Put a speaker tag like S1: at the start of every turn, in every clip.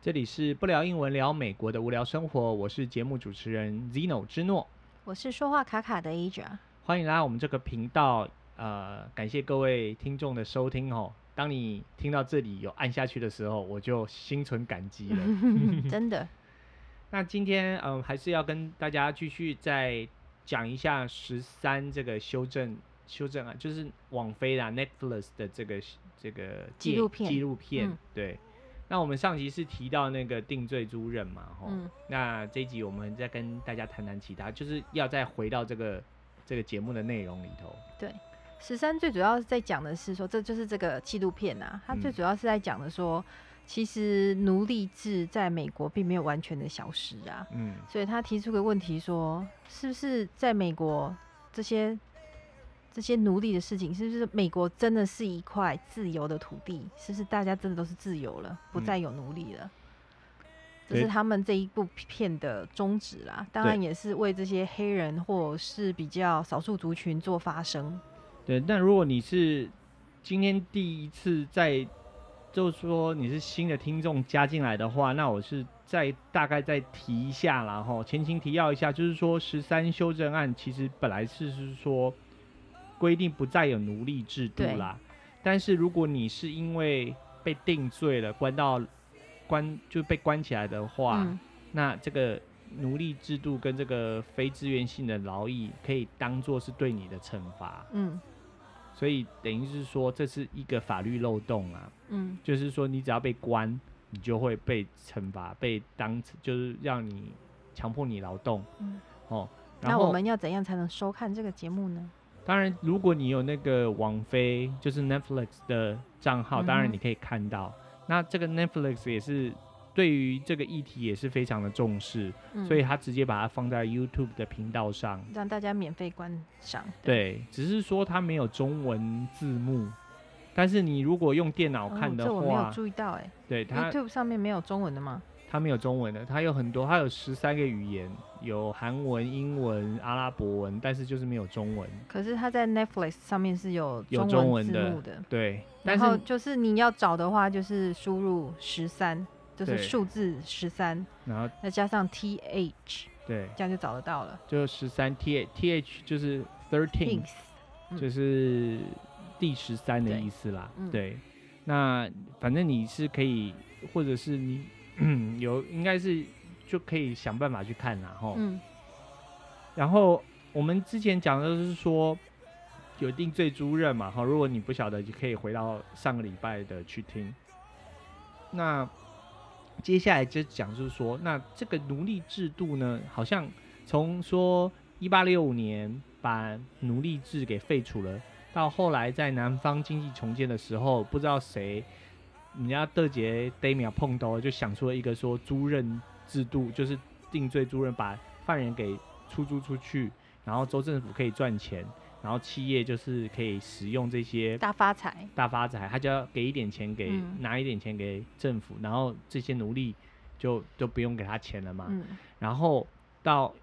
S1: 这里是不聊英文聊美国的无聊生活，我是节目主持人 Zeno 之诺，
S2: 我是说话卡卡的 Aja，
S1: 欢迎来到我们这个频道。呃，感谢各位听众的收听哦。当你听到这里有按下去的时候，我就心存感激了，
S2: 真的。
S1: 那今天嗯、呃，还是要跟大家继续再讲一下十三这个修正修正啊，就是网飞啦 Netflix 的这个这个
S2: 纪录片
S1: 纪录片，嗯、对。那我们上集是提到那个定罪租任嘛，吼、嗯，那这一集我们再跟大家谈谈其他，就是要再回到这个这个节目的内容里头。
S2: 对，十三最主要是在讲的是说，这就是这个纪录片啊，它最主要是在讲的说，嗯、其实奴隶制在美国并没有完全的消失啊，嗯，所以他提出个问题说，是不是在美国这些。这些奴隶的事情，是不是美国真的是一块自由的土地？是不是大家真的都是自由了，不再有奴隶了？嗯、这是他们这一部片的宗旨啦。当然也是为这些黑人或是比较少数族群做发声。
S1: 对，但如果你是今天第一次在，就是说你是新的听众加进来的话，那我是再大概再提一下，然后前情提要一下，就是说十三修正案其实本来是是说。规定不再有奴隶制度啦，但是如果你是因为被定罪了，关到关就被关起来的话，嗯、那这个奴隶制度跟这个非自愿性的劳役可以当做是对你的惩罚。嗯，所以等于是说这是一个法律漏洞啊。嗯，就是说你只要被关，你就会被惩罚，被当就是让你强迫你劳动。嗯，哦，
S2: 那我们要怎样才能收看这个节目呢？
S1: 当然，如果你有那个网飞，就是 Netflix 的账号，当然你可以看到。嗯、那这个 Netflix 也是对于这个议题也是非常的重视，嗯、所以他直接把它放在 YouTube 的频道上，
S2: 让大家免费观赏。
S1: 对，对，只是说它没有中文字幕，但是你如果用电脑看的话，哦、这我没有
S2: 注意到哎。
S1: 对，它
S2: YouTube 上面没有中文的吗？
S1: 它没有中文的，它有很多，它有十三个语言，有韩文、英文、阿拉伯文，但是就是没有中文。
S2: 可是它在 Netflix 上面是有中文字幕的，
S1: 对。
S2: 然后就是你要找的话，就是输入十三，就是数字十三，然后再加上 th，
S1: 对，
S2: 这样就找得到了。
S1: 就十三 th th 就是 thirteen，就是第十三的意思啦。对，对，那反正你是可以，或者是你。嗯，有应该是就可以想办法去看啦，吼。嗯。然后我们之前讲的就是说有定罪租任嘛，哈。如果你不晓得，就可以回到上个礼拜的去听。那接下来就讲就是说，那这个奴隶制度呢，好像从说一八六五年把奴隶制给废除了，到后来在南方经济重建的时候，不知道谁。人家德杰 Damia 碰到就想出了一个说租任制度，就是定罪租任，把犯人给出租出去，然后州政府可以赚钱，然后企业就是可以使用这些
S2: 大发财，
S1: 大发财，他就要给一点钱给、嗯、拿一点钱给政府，然后这些奴隶就都不用给他钱了嘛。嗯、然后到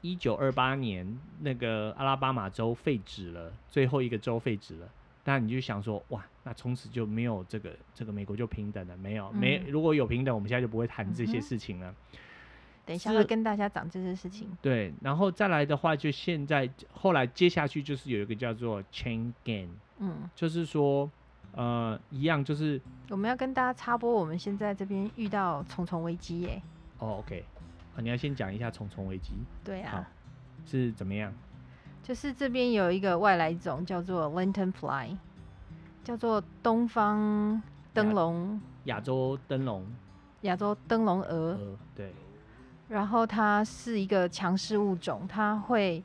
S1: 一九二八年，那个阿拉巴马州废止了，最后一个州废止了。那你就想说，哇，那从此就没有这个这个美国就平等了？没有，嗯、没如果有平等，我们现在就不会谈这些事情了。嗯、
S2: 等一下会跟大家讲这些事情。
S1: 对，然后再来的话，就现在后来接下去就是有一个叫做 chain 嗯，就是说，呃，一样就是
S2: 我们要跟大家插播，我们现在这边遇到重重危机耶。
S1: 哦，OK，啊，你要先讲一下重重危机。
S2: 对啊，
S1: 是怎么样？
S2: 就是这边有一个外来种叫做 Lantern Fly，叫做东方灯笼，
S1: 亚洲灯笼，
S2: 亚洲灯笼蛾。
S1: 对。
S2: 然后它是一个强势物种，它会，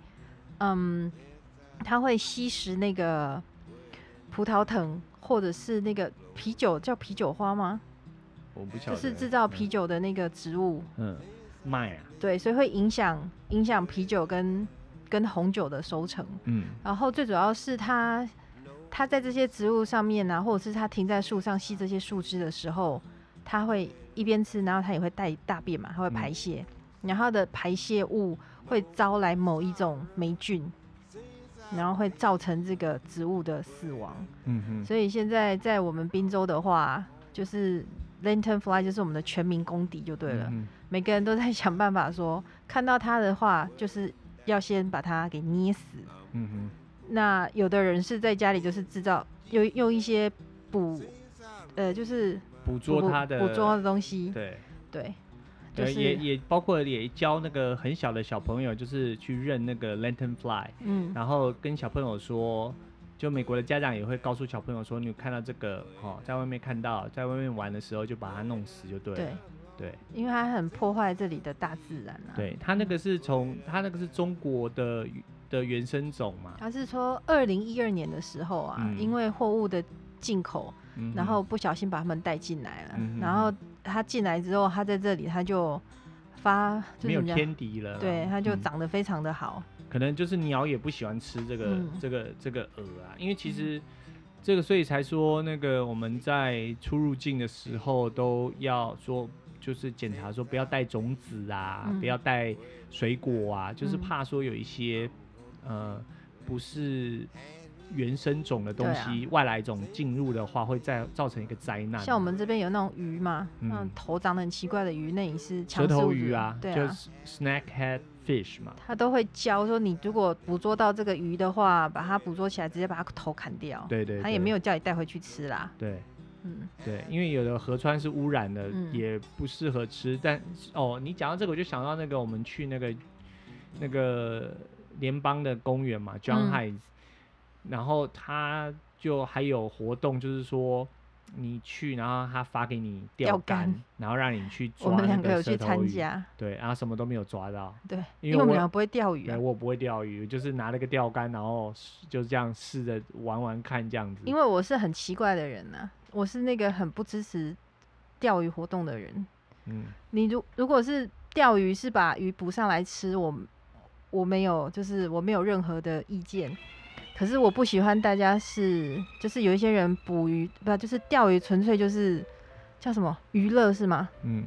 S2: 嗯，它会吸食那个葡萄藤，或者是那个啤酒，叫啤酒花吗？
S1: 我不晓得。
S2: 就是制造啤酒的那个植物。
S1: 嗯。麦啊。
S2: 对，所以会影响影响啤酒跟。跟红酒的收成，嗯，然后最主要是它，它在这些植物上面呢、啊，或者是它停在树上吸这些树枝的时候，它会一边吃，然后它也会带大便嘛，它会排泄，嗯、然后它的排泄物会招来某一种霉菌，然后会造成这个植物的死亡，嗯哼，所以现在在我们滨州的话，就是 Lantern Fly 就是我们的全民公敌就对了，嗯、每个人都在想办法说，看到它的话，就是要先把它给捏死。嗯哼。那有的人是在家里就是制造，用用一些捕，呃，就是
S1: 捕捉它的
S2: 捕捉的东西。
S1: 对
S2: 对。
S1: 对，就是、也也包括也教那个很小的小朋友，就是去认那个 Lantern Fly，嗯，然后跟小朋友说，就美国的家长也会告诉小朋友说，你看到这个哦，在外面看到，在外面玩的时候就把它弄死就对了。对对，
S2: 因为它很破坏这里的大自然啊。
S1: 对，它那个是从它那个是中国的的原生种嘛。
S2: 它是说二零一二年的时候啊，嗯、因为货物的进口。然后不小心把它们带进来了，嗯、然后它进来之后，它在这里它就发就
S1: 没有天敌了，
S2: 对，它就长得非常的好。
S1: 可能就是鸟也不喜欢吃这个、嗯、这个这个鹅啊，因为其实这个所以才说那个我们在出入境的时候都要说，就是检查说不要带种子啊，嗯、不要带水果啊，就是怕说有一些呃不是。原生种的东西，啊、外来种进入的话，会再造成一个灾难。
S2: 像我们这边有那种鱼嘛，嗯，头长得很奇怪的鱼，那也是
S1: 蛇头鱼啊，对啊，就是 snakehead fish 嘛。
S2: 他都会教说，你如果捕捉到这个鱼的话，把它捕捉起来，直接把它头砍掉。
S1: 对，对对。
S2: 他也没有叫你带回去吃啦。
S1: 对，嗯，对，因为有的河川是污染的，嗯、也不适合吃。但哦，你讲到这个，我就想到那个我们去那个那个联邦的公园嘛，John Hines、嗯。然后他就还有活动，就是说你去，然后他发给你钓竿，然后让你去抓。
S2: 我们两个有去参加，
S1: 对，然后什么都没有抓到。
S2: 对，因为我们两个不会钓鱼啊。
S1: 对，我不会钓鱼，就是拿了个钓竿，然后就这样试着玩玩看这样子。
S2: 因为我是很奇怪的人呐、啊，我是那个很不支持钓鱼活动的人。嗯，你如如果是钓鱼是把鱼捕上来吃，我我没有，就是我没有任何的意见。可是我不喜欢大家是，就是有一些人捕鱼，不就是钓鱼，纯粹就是叫什么娱乐是吗？嗯。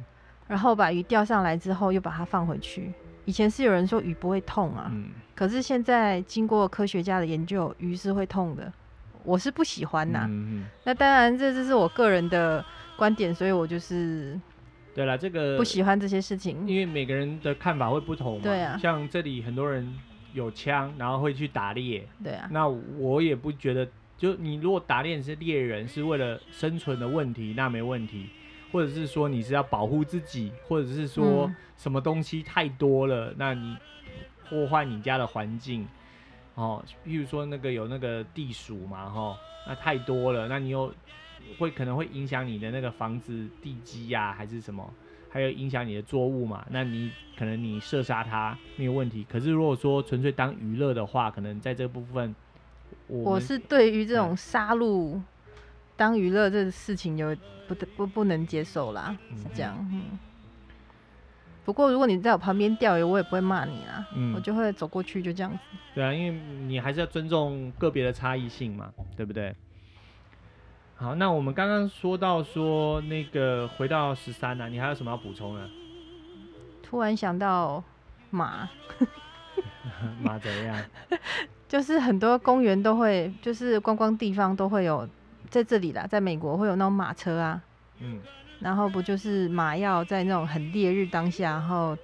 S2: 然后把鱼钓上来之后，又把它放回去。以前是有人说鱼不会痛啊，嗯。可是现在经过科学家的研究，鱼是会痛的。我是不喜欢呐。那当然，这这是我个人的观点，所以我就是。
S1: 对了，这个
S2: 不喜欢这些事情，
S1: 因为每个人的看法会不同嘛。
S2: 对啊。
S1: 像这里很多人。有枪，然后会去打猎。
S2: 对啊，
S1: 那我也不觉得，就你如果打猎是猎人，是为了生存的问题，那没问题。或者是说你是要保护自己，或者是说什么东西太多了，嗯、那你破坏你家的环境，哦，譬如说那个有那个地鼠嘛，哈、哦，那太多了，那你又会可能会影响你的那个房子地基呀、啊，还是什么？还有影响你的作物嘛？那你可能你射杀它没有问题。可是如果说纯粹当娱乐的话，可能在这部分我，
S2: 我是对于这种杀戮当娱乐这个事情有不不不能接受啦，是这样。嗯，嗯。不过如果你在我旁边钓鱼，我也不会骂你啦，嗯，我就会走过去就这样子。
S1: 对啊，因为你还是要尊重个别的差异性嘛，对不对？好，那我们刚刚说到说那个回到十三呢，你还有什么要补充的？
S2: 突然想到马，
S1: 马怎样？
S2: 就是很多公园都会，就是观光地方都会有，在这里啦，在美国会有那种马车啊，嗯，然后不就是马要在那种很烈日当下，然后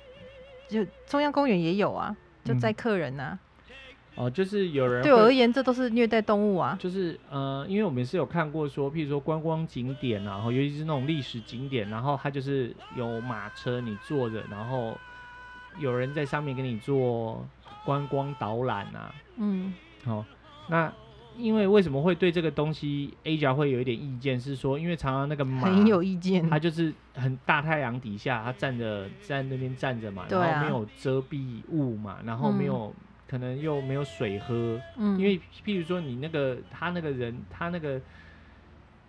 S2: 就中央公园也有啊，就载客人啊。嗯
S1: 哦，就是有人
S2: 对我而言，这都是虐待动物啊。
S1: 就是呃，因为我们是有看过说，譬如说观光景点啊，然后尤其是那种历史景点，然后它就是有马车你坐着，然后有人在上面给你做观光导览啊。嗯。好、哦，那因为为什么会对这个东西 Aja 会有一点意见？是说，因为常常那个马
S2: 很有意见，
S1: 它就是很大太阳底下，它站着在那边站着嘛，然后没有遮蔽物嘛，然后没有。可能又没有水喝，嗯，因为譬如说你那个他那个人，他那个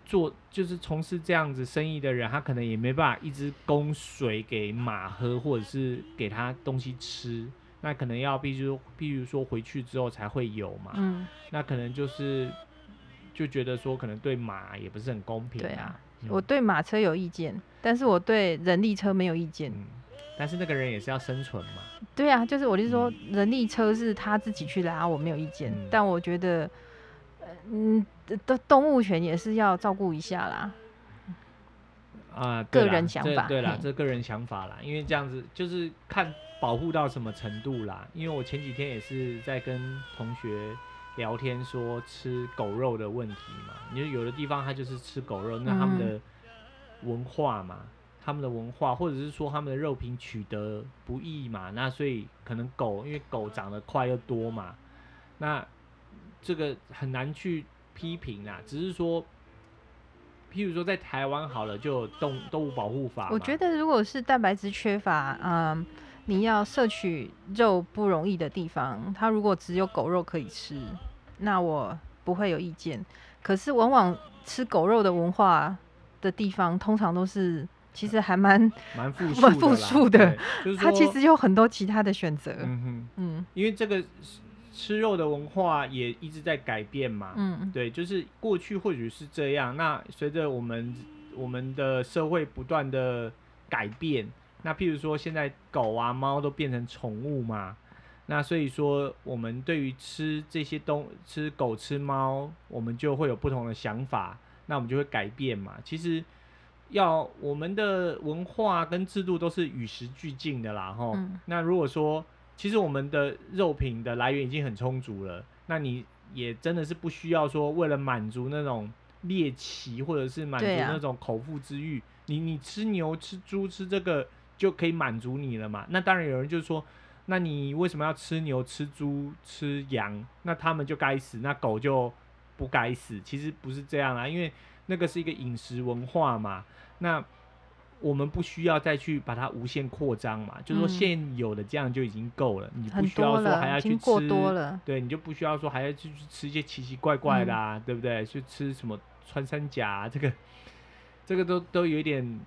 S1: 做就是从事这样子生意的人，他可能也没办法一直供水给马喝，或者是给他东西吃，那可能要必须，譬如说回去之后才会有嘛，嗯，那可能就是就觉得说可能对马也不是很公平啊。对啊，嗯，
S2: 我对马车有意见，但是我对人力车没有意见。嗯
S1: 但是那个人也是要生存嘛。
S2: 对啊，就是我就是说，人力车是他自己去拉，我没有意见。嗯、但我觉得，嗯，的动物权也是要照顾一下啦。
S1: 啊，
S2: 个人想法，
S1: 对啦，这个人想法啦，因为这样子就是看保护到什么程度啦。因为我前几天也是在跟同学聊天，说吃狗肉的问题嘛。因为有的地方他就是吃狗肉，那他们的文化嘛，嗯、他们的文化，或者是说他们的肉品取得不易嘛，那所以可能狗，因为狗长得快又多嘛，那这个很难去批评啦，只是说。譬如说，在台湾好了，就有动动物保护法。
S2: 我觉得，如果是蛋白质缺乏，嗯，你要摄取肉不容易的地方，它如果只有狗肉可以吃，那我不会有意见。可是，往往吃狗肉的文化的地方，通常都是其实还蛮
S1: 蛮 富庶的，
S2: 就是它其实有很多其他的选择。
S1: 嗯哼，嗯，因为这个。吃肉的文化也一直在改变嘛，嗯，对，就是过去或许是这样，那随着我们我们的社会不断的改变，那譬如说现在狗啊猫都变成宠物嘛，那所以说我们对于吃这些东吃狗吃猫，我们就会有不同的想法，那我们就会改变嘛。其实要我们的文化跟制度都是与时俱进的啦，吼，嗯，那如果说。其实我们的肉品的来源已经很充足了，那你也真的是不需要说为了满足那种猎奇或者是满足那种口腹之欲，啊、你你吃牛吃猪吃这个就可以满足你了嘛？那当然有人就说，那你为什么要吃牛吃猪吃羊？那他们就该死，那狗就不该死？其实不是这样啊，因为那个是一个饮食文化嘛。那我们不需要再去把它无限扩张嘛，嗯、就是说现有的这样就已经够了，你不需要说还要去吃，对，你就不需要说还要去吃一些奇奇怪怪的啊，嗯、对不对？去吃什么穿山甲、啊，这个这个都都有一点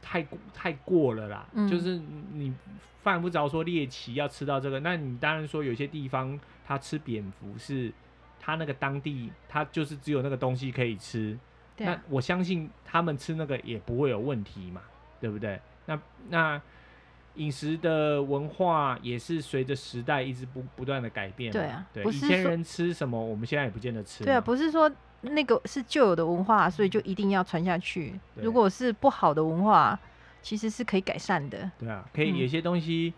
S1: 太太过了啦。嗯、就是你犯不着说猎奇要吃到这个，那你当然说有些地方他吃蝙蝠是，他那个当地他就是只有那个东西可以吃，啊、那我相信他们吃那个也不会有问题嘛。对不对？那那饮食的文化也是随着时代一直不不断的改变。
S2: 对啊，
S1: 对，以前人吃什么，我们现在也不见得吃。
S2: 对啊，不是说那个是旧有的文化，所以就一定要传下去。如果是不好的文化，其实是可以改善的。
S1: 对啊，可以有些东西。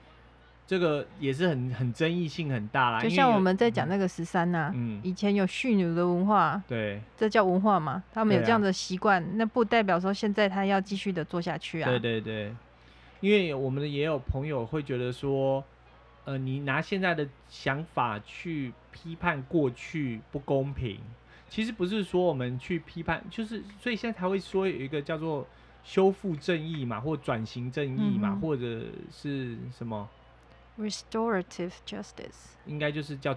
S1: 嗯这个也是很很争议性很大啦，
S2: 就像我们在讲那个十三呐，嗯，以前有蓄奴的文化，
S1: 对，
S2: 这叫文化嘛，他们有这样的习惯，啊、那不代表说现在他要继续的做下去啊。
S1: 对对对，因为我们也有朋友会觉得说，呃，你拿现在的想法去批判过去不公平，其实不是说我们去批判，就是所以现在才会说有一个叫做修复正义嘛，或转型正义嘛，嗯、或者是什么。
S2: Restorative justice
S1: 应该就是叫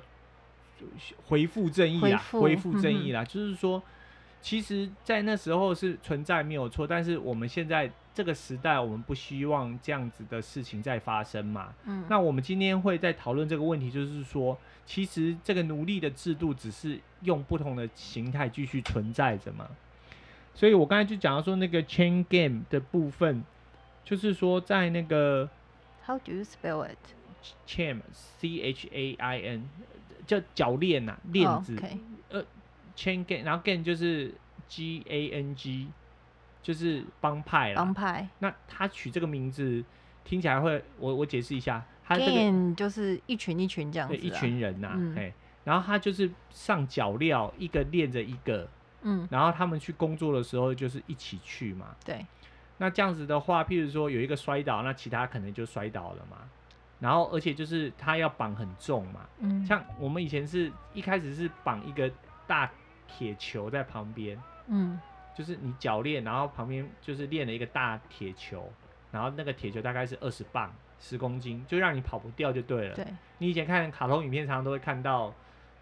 S1: 恢复正义啦，恢复复正义啦，嗯、就是说，其实，在那时候是存在没有错，但是我们现在这个时代，我们不希望这样子的事情再发生嘛。嗯，那我们今天会在讨论这个问题，就是说，其实这个奴隶的制度只是用不同的形态继续存在着嘛。所以我刚才就讲到说，那个 chain game 的部分，就是说在那个
S2: How do you spell
S1: it？chain c h a i n 叫脚链呐，链子。Oh, okay. 呃，chain gang，然后 gang 就是 g a n g，就是帮派啦。
S2: 帮派。
S1: 那他取这个名字听起来会，我我解释一下，他这个
S2: gang 就是一群一群这样子，啊，
S1: 对，一群人呐，啊，哎，嗯，然后他就是上脚镣，一个链着一个，嗯，然后他们去工作的时候就是一起去嘛。
S2: 对。
S1: 那这样子的话，譬如说有一个摔倒，那其他可能就摔倒了嘛。然后，而且就是它要绑很重嘛，嗯，像我们以前是一开始是绑一个大铁球在旁边，嗯，就是你脚链，然后旁边就是练了一个大铁球，然后那个铁球大概是二十磅，十公斤，就让你跑不掉就对了。对，你以前看卡通影片，常常都会看到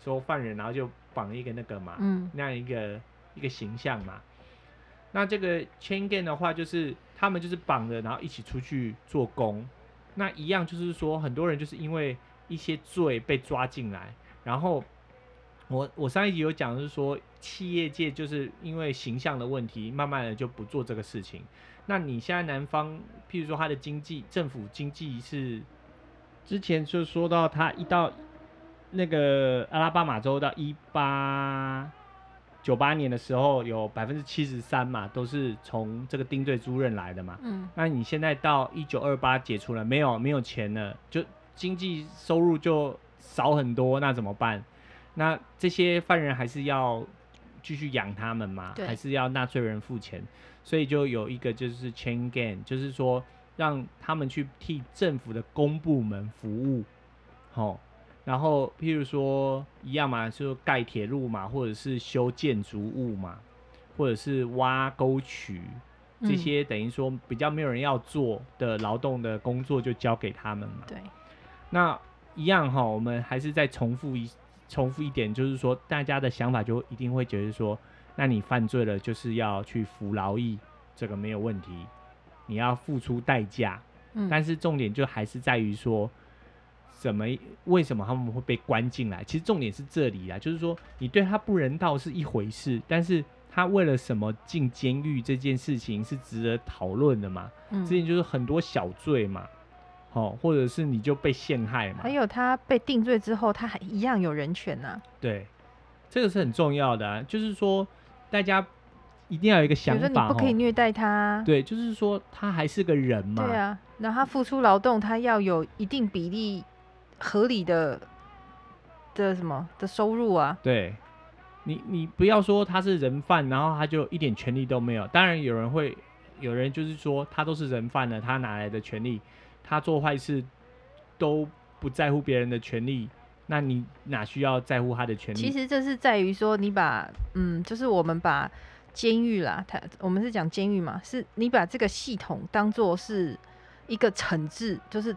S1: 说犯人，然后就绑一个那个嘛，嗯，那样一个一个形象嘛。那这个 chain gang 的话，就是他们就是绑着，然后一起出去做工。那一样就是说，很多人就是因为一些罪被抓进来，然后我我上一集有讲，是说企业界就是因为形象的问题，慢慢的就不做这个事情。那你现在南方，譬如说他的经济政府经济是之前就说到他一到那个阿拉巴马州到一八九八年的时候有百分之七十三嘛，都是从这个丁队租任来的嘛。嗯，那你现在到一九二八解除了，没有没有钱了，就经济收入就少很多，那怎么办？那这些犯人还是要继续养他们嘛？还是要纳税人付钱？所以就有一个就是 chain gang，就是说让他们去替政府的公部门服务，好。然后，譬如说一样嘛，就盖铁路嘛，或者是修建筑物嘛，或者是挖沟渠，这些等于说比较没有人要做的劳动的工作，就交给他们嘛。
S2: 对。
S1: 那一样哈，我们还是再重复一重复一点，就是说大家的想法就一定会觉得说，那你犯罪了就是要去服劳役，这个没有问题，你要付出代价。嗯。但是重点就还是在于说。怎么？为什么他们会被关进来？其实重点是这里啊，就是说你对他不人道是一回事，但是他为了什么进监狱这件事情是值得讨论的嘛？嗯，之前就是很多小罪嘛，哦，或者是你就被陷害嘛。
S2: 还有他被定罪之后，他还一样有人权呐、啊。
S1: 对，这个是很重要的、啊，就是说大家一定要有一个想法，
S2: 你不可以虐待他。
S1: 对，就是说他还是个人嘛。
S2: 对啊，那他付出劳动，他要有一定比例。合理的的什么的收入啊？
S1: 对，你你不要说他是人贩，然后他就一点权利都没有。当然有人会，有人就是说他都是人贩了，他哪来的权利？他做坏事都不在乎别人的权利，那你哪需要在乎他的权利？
S2: 其实这是在于说，你把嗯，就是我们把监狱啦，他我们是讲监狱嘛，是你把这个系统当做是一个惩治，就是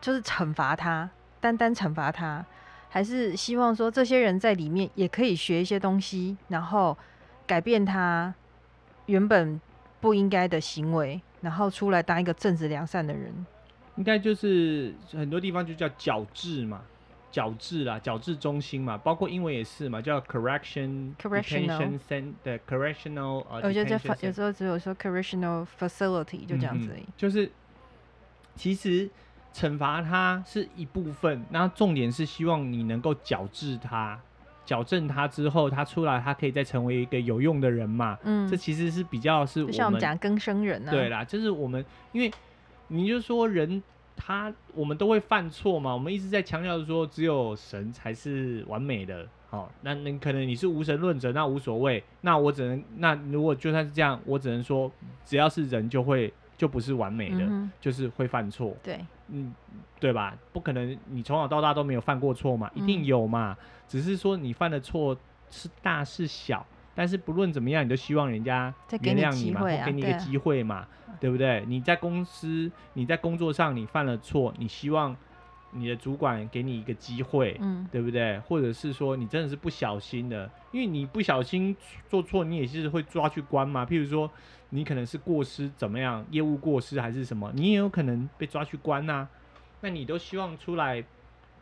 S2: 就是惩罚他。单单惩罚他，还是希望说这些人在里面也可以学一些东西，然后改变他原本不应该的行为，然后出来当一个正直良善的人。
S1: 应该就是很多地方就叫矫治嘛，矫治啦，矫治中心嘛，包括英文也是嘛，叫 correction
S2: correctional
S1: center 的 correctional。
S2: 我觉得有时候只有说 correctional facility 就这样子而已。
S1: 嗯，就是其实。惩罚他是一部分，那重点是希望你能够矫治他，矫正他之后，他出来，他可以再成为一个有用的人嘛。嗯，这其实是比较是我们，
S2: 就像我们讲更生人啊。
S1: 对啦，就是我们，因为你就说人他，我们都会犯错嘛。我们一直在强调说，只有神才是完美的。好，那你可能你是无神论者，那无所谓。那我只能，那如果就算是这样，我只能说，只要是人就会。就不是完美的，嗯、就是会犯错。
S2: 对，
S1: 嗯，对吧？不可能，你从小到大都没有犯过错嘛，一定有嘛。嗯、只是说你犯的错是大是小，但是不论怎么样，你都希望人家原谅你嘛，或给你一个机会嘛，对，啊、对不对？你在公司，你在工作上，你犯了错，你希望你的主管给你一个机会，嗯，对不对？或者是说你真的是不小心的，因为你不小心做错，你也是会抓去关嘛。譬如说。你可能是过失怎么样，业务过失还是什么，你也有可能被抓去关呐、啊。那你都希望出来，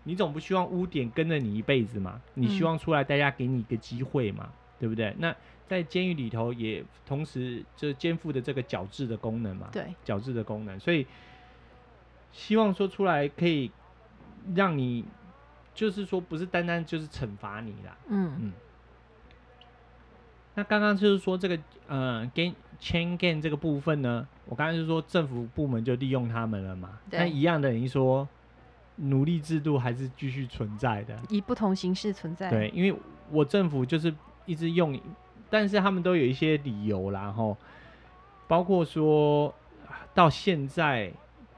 S1: 你总不希望污点跟着你一辈子嘛？你希望出来，大家给你一个机会嘛，嗯、对不对？那在监狱里头也同时就肩负的这个矫治的功能嘛，
S2: 对，
S1: 矫治的功能，所以希望说出来可以让你，就是说不是单单就是惩罚你啦，嗯嗯。那刚刚就是说这个呃，gain chain gang 这个部分呢，我刚才就是说政府部门就利用他们了嘛。对。但一样的，你说奴隶制度还是继续存在的，
S2: 以不同形式存在。
S1: 对，因为我政府就是一直用，但是他们都有一些理由啦，然后包括说到现在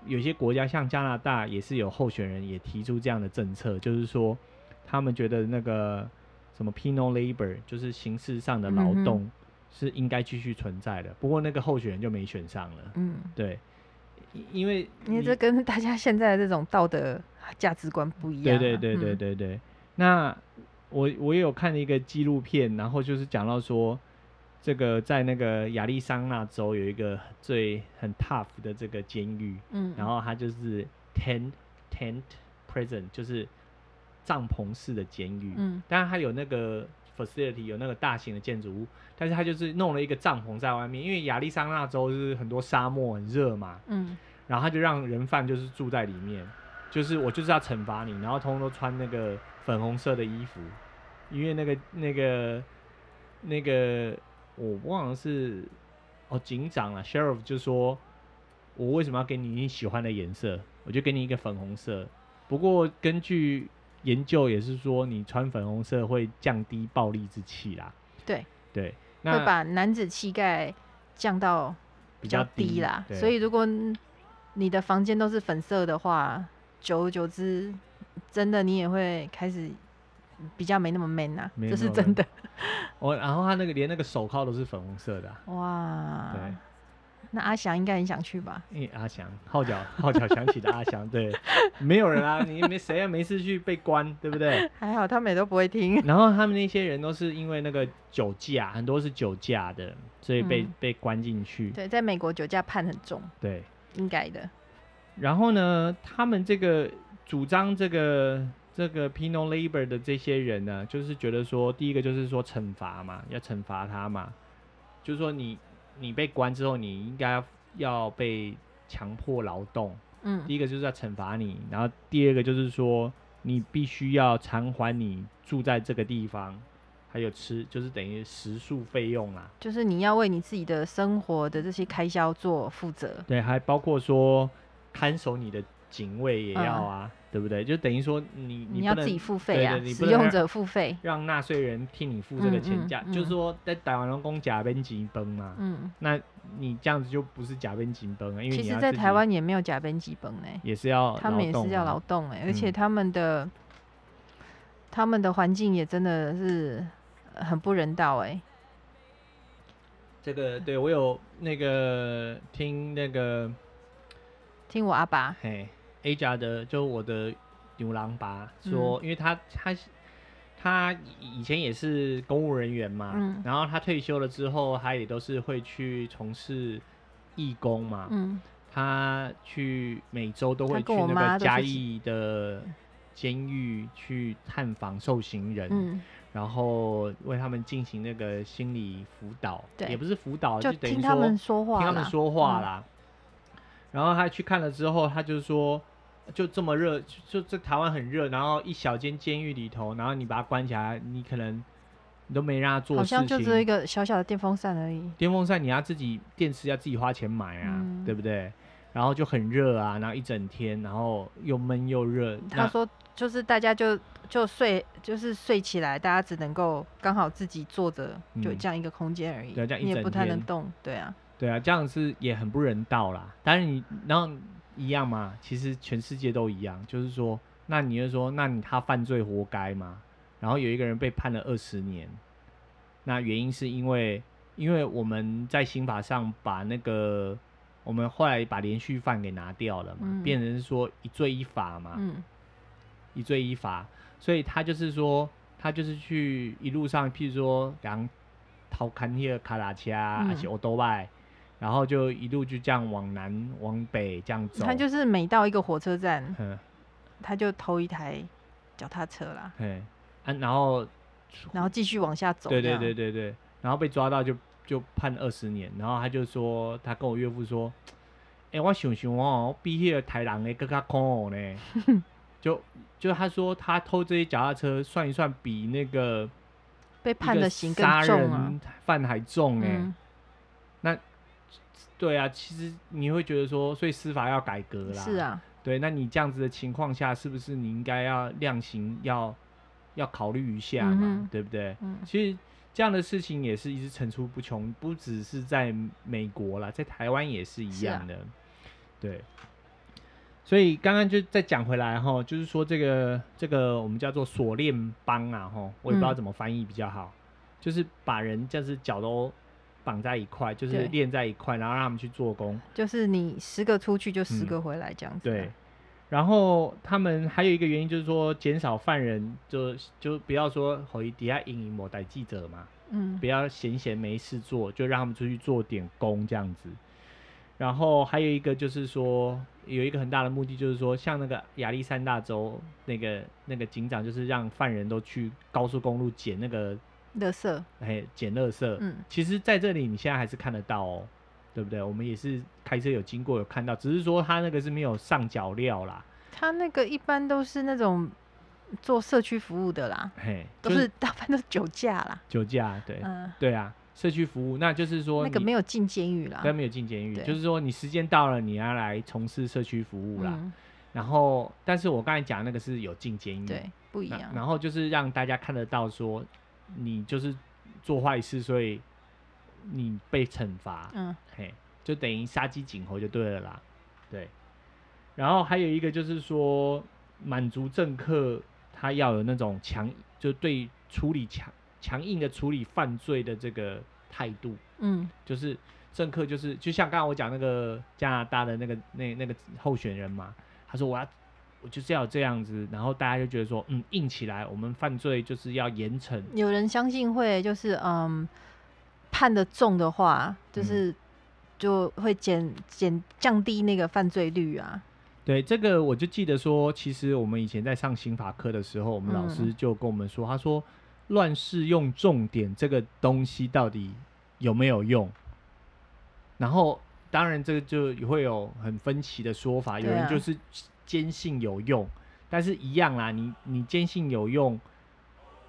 S1: 有些国家像加拿大也是有候选人也提出这样的政策，就是说他们觉得那个。什么 penal labor 就是形式上的劳动是应该继续存在的，嗯、不过那个候选人就没选上了。嗯，对，因为
S2: 因为这跟大家现在的这种道德价值观不一样、啊。
S1: 对对对对对对。嗯、那我我也有看了一个纪录片，然后就是讲到说，这个在那个亚利桑那州有一个最很 tough 的这个监狱，嗯，然后它就是 tent tent prison，就是。帐篷式的监狱，嗯，当然它有那个 facility，有那个大型的建筑物，但是它就是弄了一个帐篷在外面，因为亚利桑那州是很多沙漠，很热嘛，嗯，然后他就让人犯就是住在里面，就是我就是要惩罚你，然后通通都穿那个粉红色的衣服，因为那个那个那个我忘了是哦警长啊，sheriff 就说，我为什么要给你你喜欢的颜色？我就给你一个粉红色。不过根据研究也是说，你穿粉红色会降低暴力之气啦。
S2: 对
S1: 对，
S2: 会把男子气概降到比较低啦。所以如果你的房间都是粉色的话，久而久之，真的你也会开始比较没那么 man 啊，这是真的。
S1: 我然后他那个连那个手铐都是粉红色的，啊，
S2: 哇！对。那阿翔应该很想去吧？
S1: 因为阿翔号角 号角响起的阿翔，对，没有人啊，你没谁啊，没事去被关，对不对？
S2: 还好他们也都不会听。
S1: 然后他们那些人都是因为那个酒驾，很多是酒驾的，所以被、嗯、被关进去。
S2: 对，在美国酒驾判很重。
S1: 对，
S2: 应该的。
S1: 然后呢，他们这个主张这个这个 penal labor 的这些人呢，就是觉得说，第一个就是说惩罚嘛，要惩罚他嘛，就是说你。你被关之后，你应该要被强迫劳动。嗯，第一个就是要惩罚你，然后第二个就是说，你必须要偿还你住在这个地方，还有吃，就是等于食宿费用啊。
S2: 就是你要为你自己的生活的这些开销做负责。
S1: 对，还包括说看守你的警卫也要啊。嗯对不对？就等于说你你，
S2: 你要自己付费啊，使用者付费，
S1: 让纳税人替你付这个钱价，嗯嗯嗯、就是说在台湾人工假边紧绷嘛。嗯，那你这样子就不是假边紧绷啊，因为
S2: 其实，在台湾也没有假边紧绷呢，
S1: 也是要
S2: 他们也是要劳动哎，而且他们的、嗯、他们的环境也真的是很不人道哎。
S1: 这个对我有那个听那个
S2: 听我阿爸
S1: 嘿。A 家的，就我的牛郎吧说，因为他他他以前也是公务人员嘛，嗯，然后他退休了之后，他也都是会去从事义工嘛，嗯，他去每周都会去那个嘉义的监狱去探访受刑人，嗯，然后为他们进行那个心理辅导，对，也不是辅导，就等于说听他们说话，听他们说话啦。然后他去看了之后，他就说。就这么热，就这台湾很热，然后一小间监狱里头，然后你把它关起来，你可能你都没让他做事情，好像
S2: 就只有一个小小的电风扇而已。
S1: 电风扇你要自己电池要自己花钱买啊，嗯、对不对？然后就很热啊，然后一整天，然后又闷又热。
S2: 他说就是大家就就睡，就是睡起来，大家只能够刚好自己坐着，就这样一个空间而已。
S1: 对、嗯，这样一整天
S2: 你也不太能动，对啊。
S1: 对啊，这样是也很不人道啦。但是你然后。一样嘛，其实全世界都一样，就是说，那你就说，那你他犯罪活该吗？然后有一个人被判了二十年，那原因是因为，因为我们在刑法上把那个，我们后来把连续犯给拿掉了嘛，嗯、变成是说一罪一罚嘛，嗯、一罪一罚，所以他就是说，他就是去一路上，譬如说，刚偷看那个卡拉车还是欧多拜。然后就一路就这样往南往北这样走。
S2: 他就是每到一个火车站，他就偷一台脚踏车啦。
S1: 嗯，啊，然后
S2: 然后继续往下走。
S1: 对对对对对。然后被抓到就就判二十年。然后他就说，他跟我岳父说：“哎、欸，我想想哦，比那个台人的更加恐怖呢。”就就他说他偷这些脚踏车，算一算比那个
S2: 被判的刑更重啊，
S1: 犯还重哎。对啊，其实你会觉得说，所以司法要改革啦。
S2: 是啊，
S1: 对，那你这样子的情况下，是不是你应该要量刑，要要考虑一下嘛，嗯、对不对？嗯、其实这样的事情也是一直层出不穷，不只是在美国啦，在台湾也是一样的。啊、对，所以刚刚就再讲回来哈，就是说这个这个我们叫做锁链帮啊哈，我也不知道怎么翻译比较好，嗯、就是把人就是脚都。绑在一块，就是练在一块，然后让他们去做工。
S2: 就是你十个出去，就十个回来这样子，嗯。对。
S1: 然后他们还有一个原因，就是说减少犯人，就就不要说回底下隐隐某代记者嘛，嗯，不要闲闲没事做，就让他们出去做点工这样子。然后还有一个就是说，有一个很大的目的，就是说，像那个亚历山大州那个那个警长，就是让犯人都去高速公路捡那个。
S2: 垃圾，
S1: 哎，捡垃圾。嗯，其实在这里你现在还是看得到哦，对不对？我们也是开车有经过有看到，只是说他那个是没有上脚料啦。
S2: 他那个一般都是那种做社区服务的啦，嘿，都是 大部分都是酒驾啦，
S1: 酒驾，对，嗯，对啊，社区服务，那就是说
S2: 那个没有进监狱啦，
S1: 对，没有进监狱，就是说你时间到了，你要来从事社区服务啦。嗯然后，但是我刚才讲那个是有进监狱，
S2: 对，不一样。
S1: 然后就是让大家看得到说，你就是做坏事，所以你被惩罚，嗯，嘿，就等于杀鸡儆猴就对了啦，对。然后还有一个就是说，满足政客他要有那种强，就对处理强强硬的处理犯罪的这个态度，嗯，就是政客就是就像刚刚我讲那个加拿大的那个那那个候选人嘛。他说：“我要，我就是要这样子，然后大家就觉得说，嗯，硬起来，我们犯罪就是要严惩。
S2: 有人相信会就是，嗯，判的重的话，就是就会减减降低那个犯罪率啊。
S1: 对，这个我就记得说，其实我们以前在上刑法课的时候，我们老师就跟我们说，他说乱世用重点这个东西到底有没有用？然后。”当然，这个就会有很分歧的说法。有人就是坚信有用，啊、但是一样啦。你你坚信有用，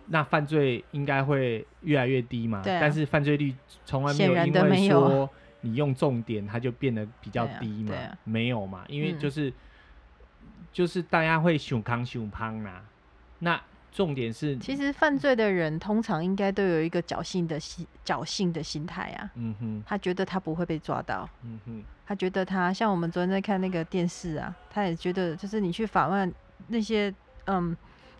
S1: 那犯罪应该会越来越低嘛？啊、但是犯罪率从来没有因为说你用重点，它就变得比较低嘛？啊啊、没有嘛？因为就是、嗯、就是大家会想康想胖啦。那重点是，
S2: 其实犯罪的人通常应该都有一个侥幸的心，侥幸的心态啊。嗯哼，他觉得他不会被抓到。嗯哼，他觉得他像我们昨天在看那个电视啊，他也觉得就是你去访问那些嗯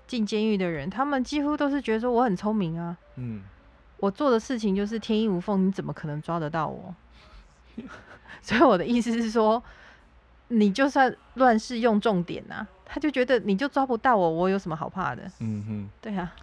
S2: 进监狱的人，他们几乎都是觉得说我很聪明啊。嗯，我做的事情就是天衣无缝，你怎么可能抓得到我？所以我的意思是说，你就算乱世用重典啊。他就觉得你就抓不到我，我有什么好怕的？嗯哼，对啊，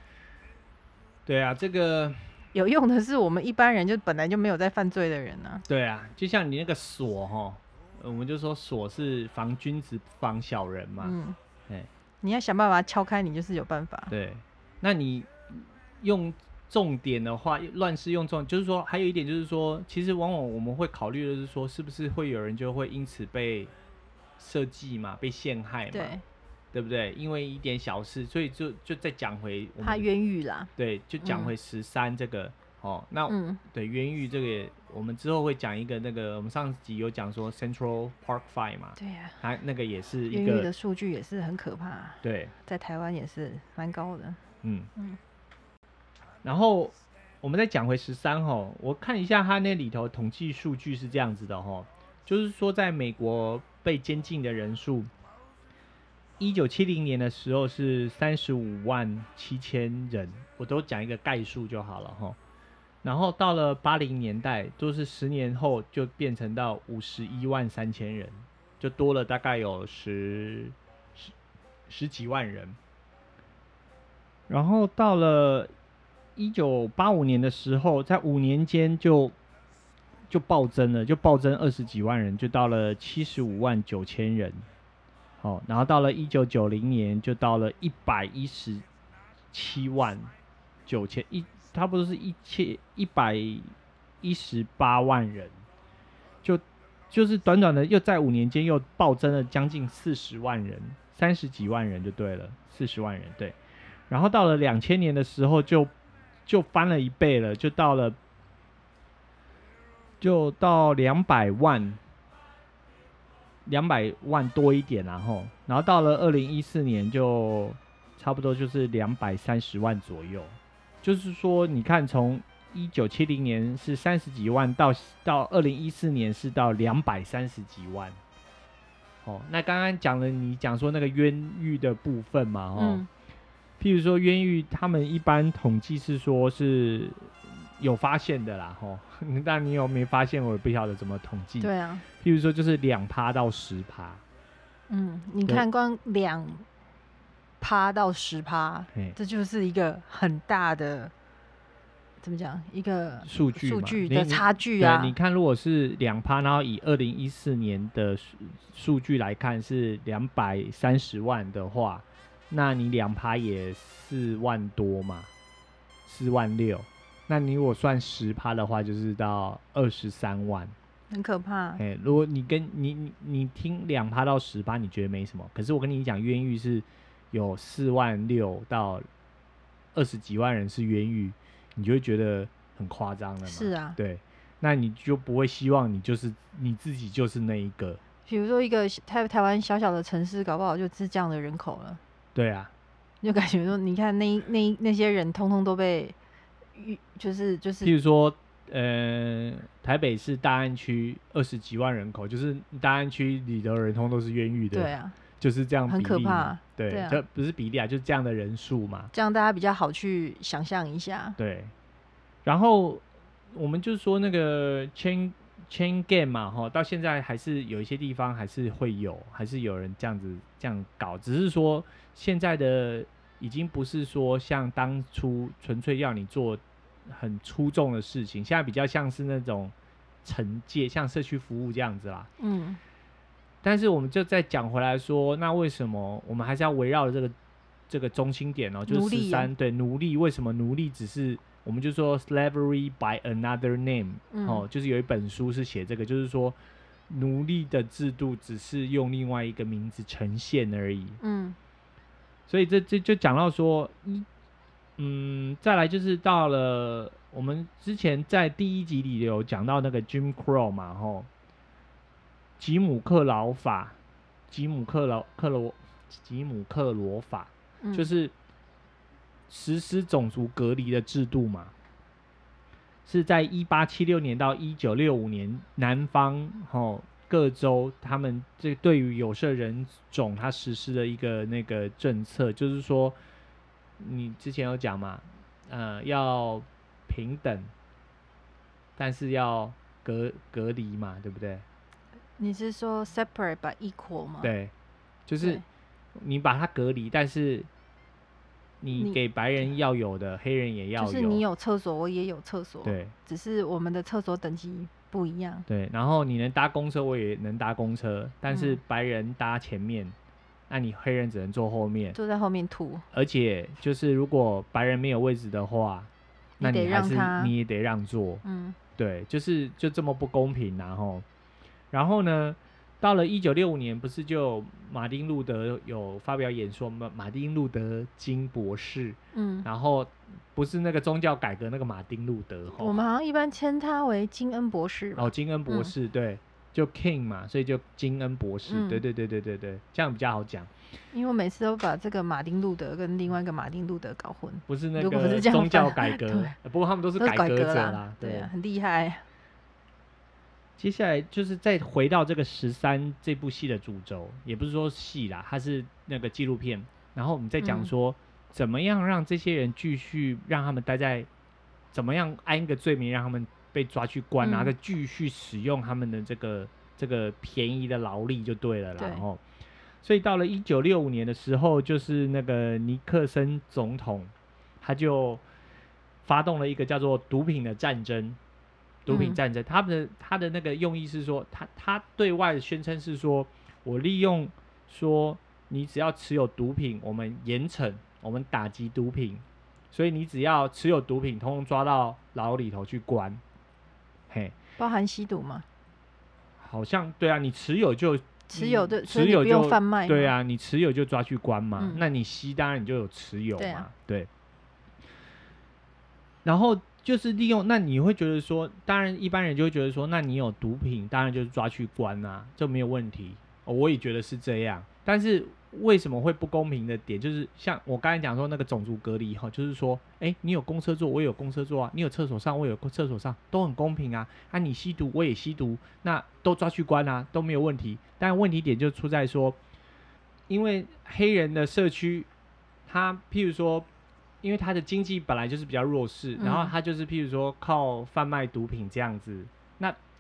S1: 对啊，这个
S2: 有用的是我们一般人，就本来就没有在犯罪的人啊。
S1: 对啊，就像你那个锁哈，我们就说锁是防君子防小人嘛。嗯，嘿
S2: 你要想办法敲开，你就是有办法。
S1: 对，那你用重点的话，乱世用重，就是说还有一点就是说，其实往往我们会考虑的是说，是不是会有人就会因此被设计嘛，被陷害嘛？对。不对？因为一点小事，所以就就再讲回
S2: 他冤狱啦。
S1: 对，就讲回十三这个、嗯、哦。那、嗯、对冤狱这个也，我们之后会讲一个那个，我们上集有讲说 Central Park Five 嘛。
S2: 对呀、
S1: 啊。他那个也是一个
S2: 冤狱的数据也是很可怕。
S1: 对，
S2: 在台湾也是蛮高的。嗯嗯。
S1: 然后我们再讲回十三哈，我看一下他那里头统计数据是这样子的哈，就是说在美国被监禁的人数。一九七零年的时候是三十五万七千人，我都讲一个概数就好了哈。然后到了八零年代，都是十年后就变成到五十一万三千人，就多了大概有十十十几万人。然后到了一九八五年的时候，在五年间就就暴增了，就暴增二十几万人，就到了七十五万九千人。哦，然后到了一九九零年，就到了一百一十七万九千一，差不多是一千一百一十八万人，就就是短短的又在五年间又暴增了将近四十万人，三十几万人就对了，四十万人对。然后到了两千年的时候就，就就翻了一倍了，就到了就到两百万。两百万多一点，然后，然后到了二零一四年就差不多就是两百三十万左右，就是说，你看从一九七零年是三十几万，到到二零一四年是到两百三十几万。哦，那刚刚讲了你讲说那个冤狱的部分嘛，哦，嗯、譬如说冤狱，他们一般统计是说是。有发现的啦，吼，但你有没发现？我也不晓得怎么统计。
S2: 对啊，
S1: 譬如说就是两趴到十趴。
S2: 嗯，你看光两趴到十趴，这就是一个很大的，怎么讲？一个数据数据的差距啊。
S1: 对，你看，如果是两趴，然后以二零一四年的数数据来看是两百三十万的话，那你两趴也四万多嘛，四万六。那你如果算十趴的话，就是到二十三万，
S2: 很可怕。
S1: 哎，如果你跟你你你听两趴到十趴，你觉得没什么。可是我跟你讲，冤狱是有四万六到二十几万人是冤狱，你就会觉得很夸张了嘛？
S2: 是啊，
S1: 对，那你就不会希望你就是你自己就是那一个。
S2: 比如说一个台台湾小小的城市，搞不好就是这样的人口了。
S1: 对啊，
S2: 就感觉说，你看那那那些人，通通都被，就是就是。
S1: 譬如说，呃，台北市大安区二十几万人口，就是大安区里的人通都是冤狱的。
S2: 对啊，
S1: 就是这样，
S2: 很可怕。
S1: 对，
S2: 这啊，
S1: 就不是比例啊，就是这样的人数嘛。
S2: 这样大家比较好去想象一下。
S1: 对，然后我们就是说那个 chain chain game 嘛，哈，到现在还是有一些地方还是会有，还是有人这样子这样搞，只是说现在的已经不是说像当初纯粹要你做很出众的事情，现在比较像是那种惩戒，像社区服务这样子啦。嗯。但是我们就再讲回来说，那为什么我们还是要围绕着这个这个中心点呢？就是十三对奴隶，为什么奴隶只是？我们就说 slavery by another name，嗯，哦，就是有一本书是写这个，就是说奴隶的制度只是用另外一个名字呈现而已。嗯，所以这这就讲到说，嗯，再来就是到了我们之前在第一集里有讲到那个 Jim Crow 嘛，吼，吉姆克劳法，吉姆克劳克罗吉姆克罗法，嗯，就是。实施种族隔离的制度嘛，是在一八七六年到一九六五年，南方吼各州他们这对于有色人种他实施的一个那个政策，就是说，你之前有讲嘛，呃，要平等，但是要隔隔离嘛，对不对？
S2: 你是说 separate but equal 吗？
S1: 对，就是你把它隔离，但是。你给白人要有的，黑人也要有。
S2: 就是你有厕所，我也有厕所。
S1: 对，
S2: 只是我们的厕所等级不一样。
S1: 对，然后你能搭公车，我也能搭公车，但是白人搭前面，嗯、那你黑人只能坐后面，
S2: 坐在后面吐。
S1: 而且就是如果白人没有位置的话，那你还是你也得让座。嗯，对，就是就这么不公平，然后，然后呢？到了一九六五年，不是就马丁路德有发表演说吗？马丁路德金博士，嗯，然后不是那个宗教改革那个马丁路德，
S2: 我们好像一般称他为金恩博士。
S1: 哦，金恩博士，嗯、对，就 King 嘛，所以就金恩博士，嗯、对对对对对对，这样比较好讲。
S2: 因为我每次都把这个马丁路德跟另外一个马丁路德搞混，
S1: 不是那个宗教改革，不过他们都是改革者啦，对，
S2: 对啊，很厉害。
S1: 接下来就是再回到这个十三这部戏的主轴，也不是说戏啦，它是那个纪录片。然后我们再讲说，怎么样让这些人继续让他们待在，怎么样安一个罪名让他们被抓去关，然后再继续使用他们的这个这个便宜的劳力就对了啦。然后，所以到了一九六五年的时候，就是那个尼克森总统，他就发动了一个叫做毒品的战争。毒品战争，嗯、他们的他的那个用意是说，他他对外宣称是说，我利用说，你只要持有毒品，我们严惩，我们打击毒品，所以你只要持有毒品，通通抓到牢里头去关，嘿，
S2: 包含吸毒吗？
S1: 好像对啊，你持有就
S2: 持有的，
S1: 持有就
S2: 贩卖，
S1: 对啊，你持有就抓去关嘛，嗯、那你吸当然你就有持有嘛，对，啊、对，然后。就是利用，那你会觉得说，当然一般人就会觉得说，那你有毒品，当然就是抓去关啊，这没有问题。哦，我也觉得是这样。但是为什么会不公平的点，就是像我刚才讲说那个种族隔离哈，就是说，诶，你有公车坐，我也有公车坐啊；你有厕所上，我也有厕所上，都很公平啊。啊，你吸毒，我也吸毒，那都抓去关啊，都没有问题。但问题点就出在说，因为黑人的社区，他譬如说。因为他的经济本来就是比较弱势，嗯、然后他就是譬如说靠贩卖毒品这样子。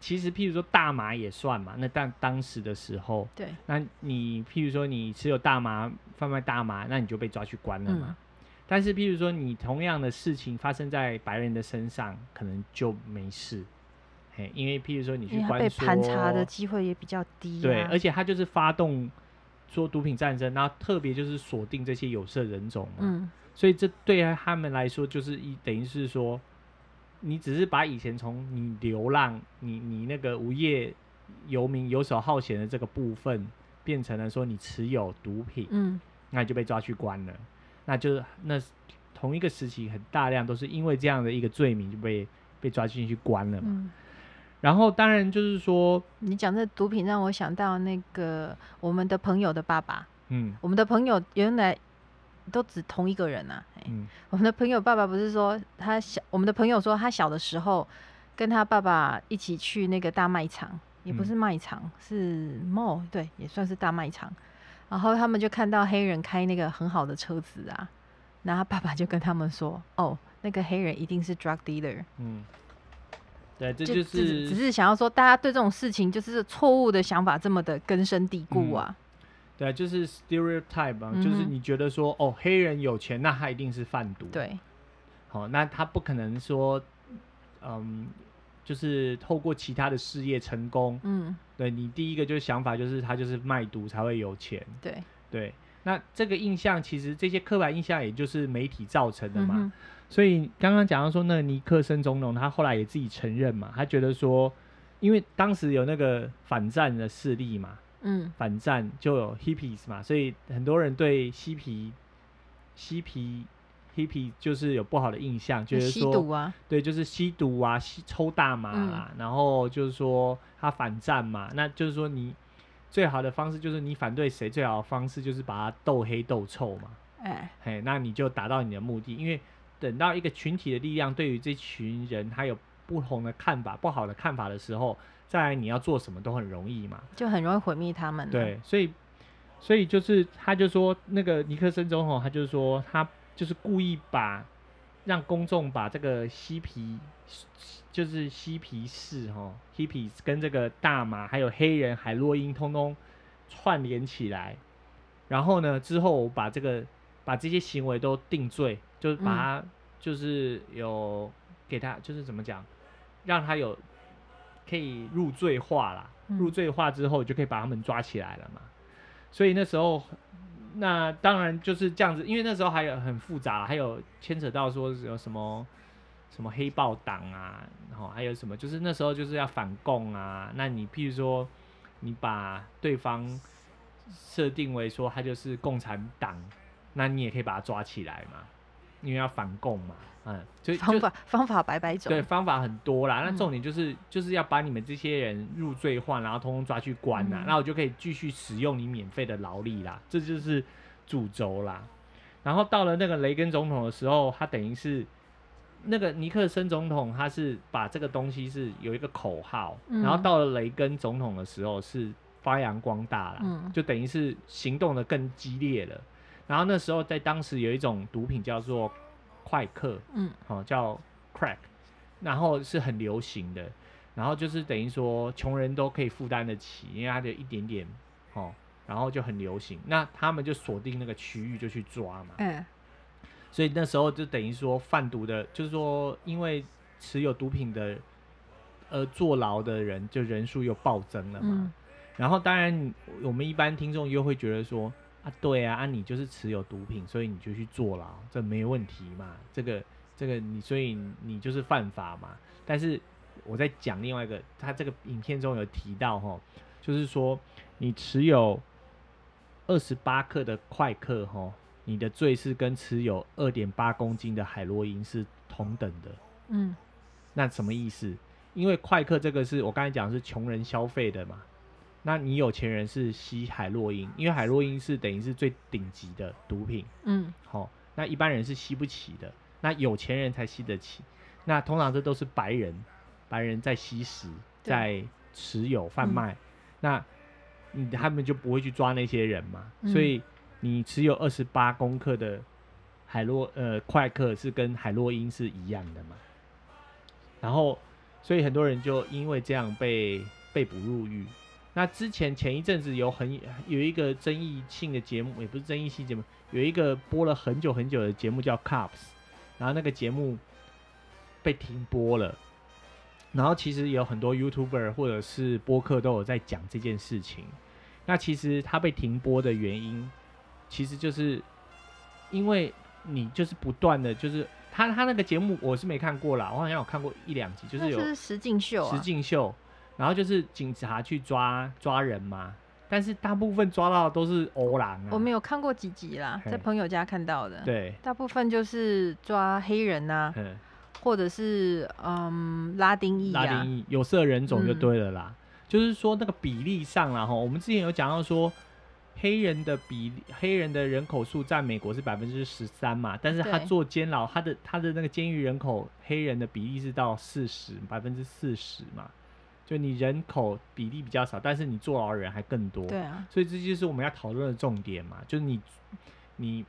S1: 那其实譬如说大麻也算嘛。那当当时的时候，
S2: 对，
S1: 那你譬如说你持有大麻贩卖大麻，那你就被抓去关了嘛。嗯、但是譬如说你同样的事情发生在白人的身上，可能就没事。嘿，因为譬如说你去关，被
S2: 盘查的机会也比较低、啊。
S1: 对，而且他就是发动说毒品战争，然后特别就是锁定这些有色人种嘛。嗯。所以这对他们来说，就是一等于是说，你只是把以前从你流浪、你你那个无业游民、游手好闲的这个部分，变成了说你持有毒品。嗯。那你就被抓去关了。那就是那同一个时期，很大量都是因为这样的一个罪名就被被抓进去关了嘛。嗯、然后当然就是说，
S2: 你讲这毒品让我想到那个我们的朋友的爸爸。
S1: 嗯，
S2: 我们的朋友原来都只同一个人啊。嗯，我们的朋友爸爸不是说他小，我们的朋友说他小的时候跟他爸爸一起去那个大卖场，也不是卖场，嗯、是 mall，对，也算是大卖场。然后他们就看到黑人开那个很好的车子啊，然后爸爸就跟他们说：“哦，那个黑人一定是 drug dealer。”
S1: 嗯，对，这就是
S2: 只，只是想要说，大家对这种事情就是错误的想法这么的根深蒂固啊。嗯、
S1: 对，就是 stereotype 啊，嗯、就是你觉得说，哦，黑人有钱，那他一定是贩毒。
S2: 对，
S1: 好，那他不可能说，嗯。就是透过其他的事业成功，
S2: 嗯，
S1: 对你第一个就是想法就是他就是卖毒才会有钱，
S2: 对
S1: 对。那这个印象其实这些刻板印象也就是媒体造成的嘛。所以刚刚讲到说那个尼克森总统他后来也自己承认嘛，他觉得说，因为当时有那个反战的势力嘛，
S2: 嗯，
S1: 反战就有 hippies 嘛，所以很多人对嬉皮嬉皮。hippie 就是有不好的印象，就是说，
S2: 吸毒啊，
S1: 对，就是吸毒啊，吸抽大麻啊，嗯、然后就是说他反战嘛，那就是说你最好的方式就是你反对谁，最好的方式就是把他斗黑斗臭嘛，
S2: 哎、
S1: 那你就达到你的目的，因为等到一个群体的力量对于这群人他有不同的看法、不好的看法的时候，再来你要做什么都很容易嘛，
S2: 就很容易毁灭他们。
S1: 对，所以所以就是他就说那个尼克森总统，他就是说他。就是故意把让公众把这个嬉皮，就是嬉皮士哈，hippies 跟这个大麻还有黑人海洛因通通串联起来，然后呢之后把这个把这些行为都定罪，就是把他就是有给他就是怎么讲，让他有可以入罪化啦，入罪化之后就可以把他们抓起来了嘛，所以那时候。那当然就是这样子，因为那时候还有很复杂，还有牵扯到说有什么什么黑豹党啊，然后还有什么，就是那时候就是要反共啊。那你譬如说，你把对方设定为说他就是共产党，那你也可以把他抓起来嘛，因为要反共嘛。嗯，就
S2: 方法方法百百种，
S1: 对，方法很多啦。那重点就是、嗯、就是要把你们这些人入罪化，然后通通抓去关呐，那、嗯、我就可以继续使用你免费的劳力啦。这就是主轴啦。然后到了那个雷根总统的时候，他等于是那个尼克森总统，他是把这个东西是有一个口号，嗯、然后到了雷根总统的时候是发扬光大了，嗯、就等于是行动的更激烈了。然后那时候在当时有一种毒品叫做。快客，
S2: 嗯，
S1: 好、哦、叫 crack，然后是很流行的，然后就是等于说穷人都可以负担得起，因为它就一点点，哦，然后就很流行，那他们就锁定那个区域就去抓嘛，
S2: 嗯，
S1: 所以那时候就等于说贩毒的，就是说因为持有毒品的，呃，坐牢的人就人数又暴增了嘛，嗯、然后当然我们一般听众又会觉得说。啊，对啊，啊，你就是持有毒品，所以你就去坐牢，这没问题嘛？这个，这个你，所以你就是犯法嘛？但是我在讲另外一个，他这个影片中有提到哈，就是说你持有二十八克的快克哈，你的罪是跟持有二点八公斤的海洛因是同等的。
S2: 嗯，
S1: 那什么意思？因为快克这个是我刚才讲的是穷人消费的嘛。那你有钱人是吸海洛因，因为海洛因是等于是最顶级的毒品，
S2: 嗯，
S1: 好、哦，那一般人是吸不起的，那有钱人才吸得起。那通常这都是白人，白人在吸食，在持有贩卖，嗯、那你他们就不会去抓那些人嘛。嗯、所以你持有二十八公克的海洛呃快克是跟海洛因是一样的嘛。然后，所以很多人就因为这样被被捕入狱。那之前前一阵子有很有一个争议性的节目，也不是争议性节目，有一个播了很久很久的节目叫《Cups》，然后那个节目被停播了。然后其实有很多 YouTuber 或者是播客都有在讲这件事情。那其实它被停播的原因，其实就是因为你就是不断的，就是他他那个节目我是没看过啦，我好像有看过一两集，就是有
S2: 实境秀啊，
S1: 实境秀。然后就是警察去抓抓人嘛，但是大部分抓到的都是欧郎啊。
S2: 我没有看过几集啦，在朋友家看到的。
S1: 对，
S2: 大部分就是抓黑人呐，或者是嗯拉丁裔啊，
S1: 拉丁裔有色人种就对了啦。就是说那个比例上啦，哈，我们之前有讲到说。黑人的比例，黑人的人口数在美国是百分之十三嘛，但是他坐监牢，他的他的那个监狱人口黑人的比例是到四十，百分之四十嘛，就你人口比例比较少，但是你坐牢的人还更多，
S2: 对啊，
S1: 所以这就是我们要讨论的重点嘛，就是你你。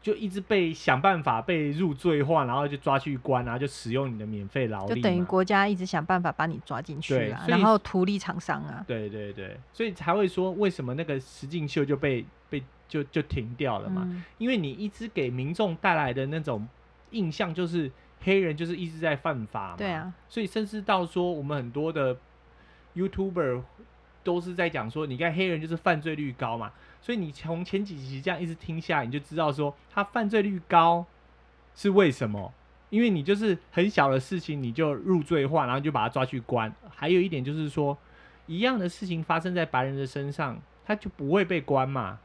S1: 就一直被想办法被入罪化，然后就抓去关，然后就使用你的免费劳力，
S2: 就等于国家一直想办法把你抓进去啊，然后图利厂商啊。
S1: 对对对，所以才会说为什么那个实境秀就被被就就停掉了嘛？嗯、因为你一直给民众带来的那种印象就是黑人就是一直在犯法嘛。
S2: 对啊，
S1: 所以甚至到说我们很多的 YouTuber 都是在讲说，你看黑人就是犯罪率高嘛。所以你从前几集这样一直听下来，你就知道说他犯罪率高是为什么？因为你就是很小的事情你就入罪化，然后就把他抓去关。还有一点就是说，一样的事情发生在白人的身上，他就不会被关嘛。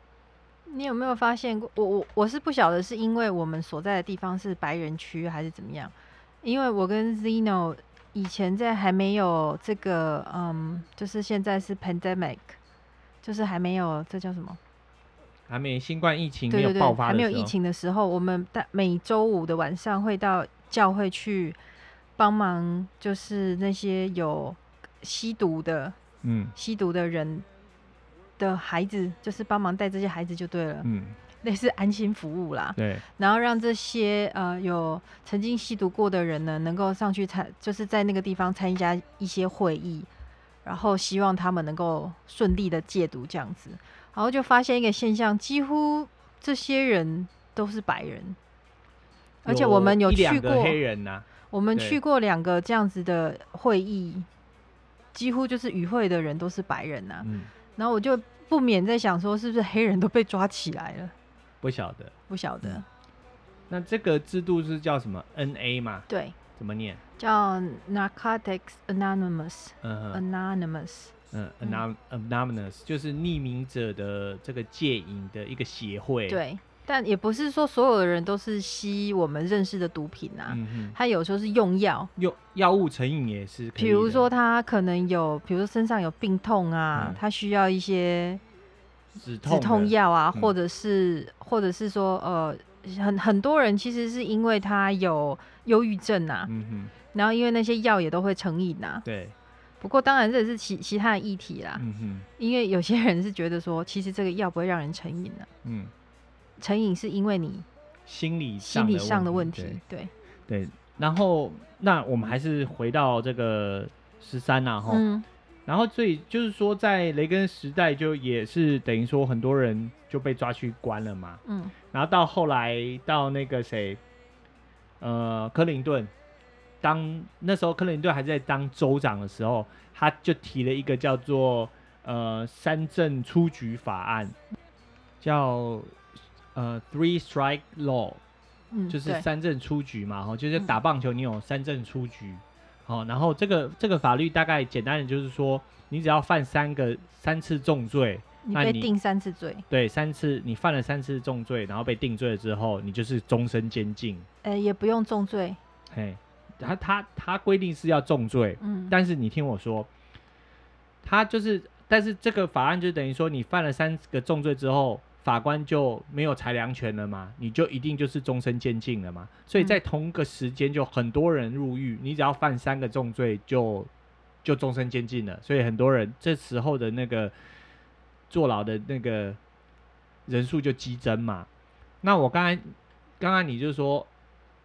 S2: 你有没有发现过？我我我是不晓得是因为我们所在的地方是白人区还是怎么样？因为我跟 Zeno 以前在还没有这个，嗯，就是现在是 pandemic，就是还没有这叫什么？
S1: 还没新冠疫情没有爆发的时候，
S2: 对对对，还没有疫情的时候，我们大每周五的晚上会到教会去帮忙，就是那些有吸毒的，嗯，吸毒的人的孩子，就是帮忙带这些孩子就对了，嗯，类似安心服务啦，
S1: 对，
S2: 然后让这些呃有曾经吸毒过的人呢，能够上去参，就是在那个地方参加一些会议，然后希望他们能够顺利的戒毒这样子。然后就发现一个现象，几乎这些人都是白人，而且我们有去过
S1: 黑人呐，
S2: 我们去过两个这样子的会议，几乎就是与会的人都是白人呐。嗯，然后我就不免在想说，是不是黑人都被抓起来了？
S1: 不晓得，
S2: 不晓得。
S1: 那这个制度是叫什么？NA 嘛？
S2: 对，
S1: 怎么念？
S2: 叫 Narcotics Anonymous。嗯，Anonymous。
S1: 嗯，Anonymous 就是匿名者的这个戒瘾的一个协会。
S2: 对，但也不是说所有的人都是吸我们认识的毒品啊。嗯，他有时候是用药，
S1: 用药物成瘾也是。
S2: 比如说他可能有，比如说身上有病痛啊，嗯、他需要一些止痛药啊，或者是、嗯、或者是说呃，很很多人其实是因为他有忧郁症啊。嗯，然后因为那些药也都会成瘾啊。
S1: 对。
S2: 不过当然这也是其其他的议题啦，因为有些人是觉得说，其实这个药不会让人成瘾的，嗯，成瘾是因为你
S1: 心理
S2: 心理上的问题，对
S1: 对。然后那我们还是回到这个十三呐，哈，嗯，然后所以就是说，在雷根时代就也是等于说很多人就被抓去关了嘛，嗯，然后到后来到那个谁，呃，克林顿。当那时候克林顿还在当州长的时候，他就提了一个叫做呃三镇出局法案，叫呃 Three Strike Law，嗯，就是三振出局嘛，哈，就是打棒球你有三振出局，好，然后这个这个法律大概简单的就是说，你只要犯三个三次重罪，
S2: 你被定三次罪，
S1: 对，三次你犯了三次重罪，然后被定罪了之后，你就是终身监禁，
S2: 呃，也不用重罪，
S1: 嘿。他他他规定是要重罪，嗯，但是你听我说，他就是，但是这个法案就等于说，你犯了三个重罪之后，法官就没有裁量权了嘛，你就一定就是终身监禁了嘛。所以在同一个时间就很多人入狱，你只要犯三个重罪就就终身监禁了。所以很多人这时候的那个坐牢的那个人数就激增嘛。那我刚才刚刚你就说。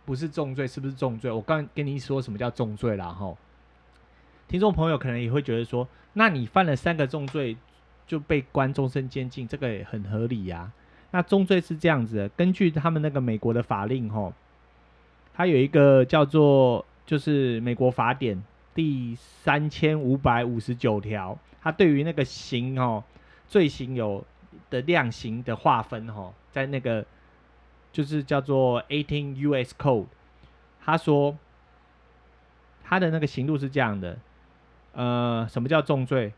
S1: 不是重罪，是不是重罪？我刚跟你说什么叫重罪了哈。听众朋友可能也会觉得说，那你犯了三个重罪就被关终身监禁，这个也很合理呀、啊。那重罪是这样子的，根据他们那个美国的法令吼，它有一个叫做就是美国法典第三千五百五十九条，它对于那个刑哦罪行有的量刑的划分吼，在那个。就是叫做 Eighteen U.S. Code，他说他的那个刑度是这样的，呃，什么叫重罪？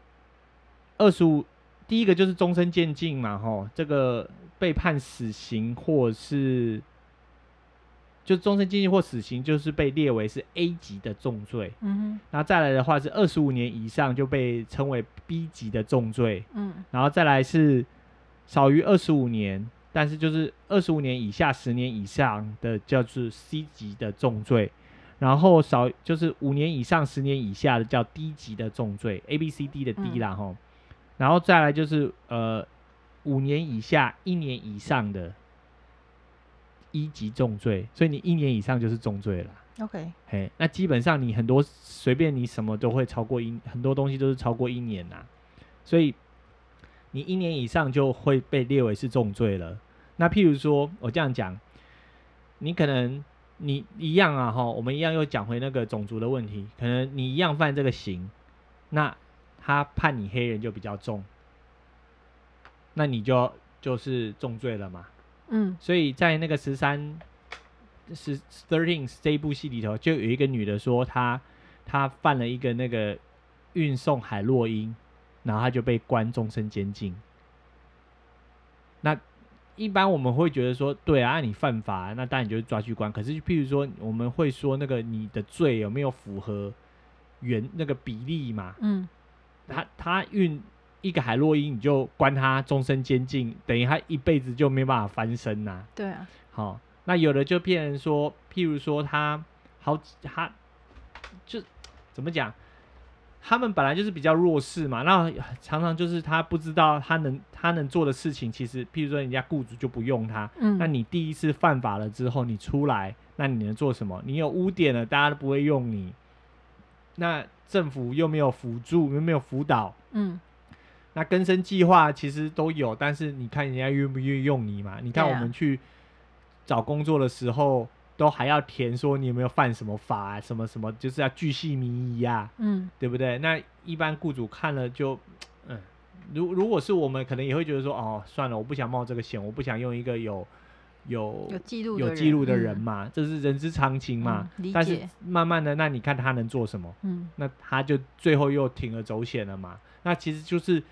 S1: 二十五第一个就是终身监禁嘛，吼，这个被判死刑或是就终身监禁或死刑，就是被列为是 A 级的重罪。嗯哼，然后再来的话是二十五年以上就被称为 B 级的重罪。嗯，然后再来是少于二十五年，但是就是二十五年以下十年以上的叫做 C 级的重罪。然后少就是五年以上十年以下的叫低级的重罪，A B C D 的 D 啦吼，嗯、然后再来就是呃五年以下一年以上的一级重罪，所以你一年以上就是重罪了。
S2: OK，
S1: 嘿，那基本上你很多随便你什么都会超过一，很多东西都是超过一年呐，所以你一年以上就会被列为是重罪了。那譬如说我这样讲，你可能。你一样啊，哈，我们一样又讲回那个种族的问题，可能你一样犯这个刑，那他判你黑人就比较重，那你就就是重罪了嘛。嗯，所以在那个十三十 thirteen 这一部戏里头，就有一个女的说她她犯了一个那个运送海洛因，然后她就被关终身监禁。那一般我们会觉得说，对啊，你犯法，那当然你就是抓去关。可是，譬如说，我们会说那个你的罪有没有符合原那个比例嘛？嗯，他他运一个海洛因，你就关他终身监禁，等于他一辈子就没办法翻身呐、啊。
S2: 对啊。
S1: 好，那有的就骗人说，譬如说他好，他就怎么讲？他们本来就是比较弱势嘛，那常常就是他不知道他能他能做的事情，其实譬如说人家雇主就不用他，嗯，那你第一次犯法了之后，你出来，那你能做什么？你有污点了，大家都不会用你，那政府又没有辅助，又没有辅导，嗯，那更生计划其实都有，但是你看人家愿不愿意用你嘛？你看我们去找工作的时候。都还要填说你有没有犯什么法啊，什么什么，就是要巨细靡遗啊，嗯，对不对？那一般雇主看了就，嗯，如如果是我们，可能也会觉得说，哦，算了，我不想冒这个险，我不想用一个有有
S2: 有记录
S1: 有记录的人嘛，嗯、这是人之常情嘛。
S2: 嗯、
S1: 但是慢慢的，那你看他能做什么？嗯，那他就最后又铤而走险了嘛。那其实就是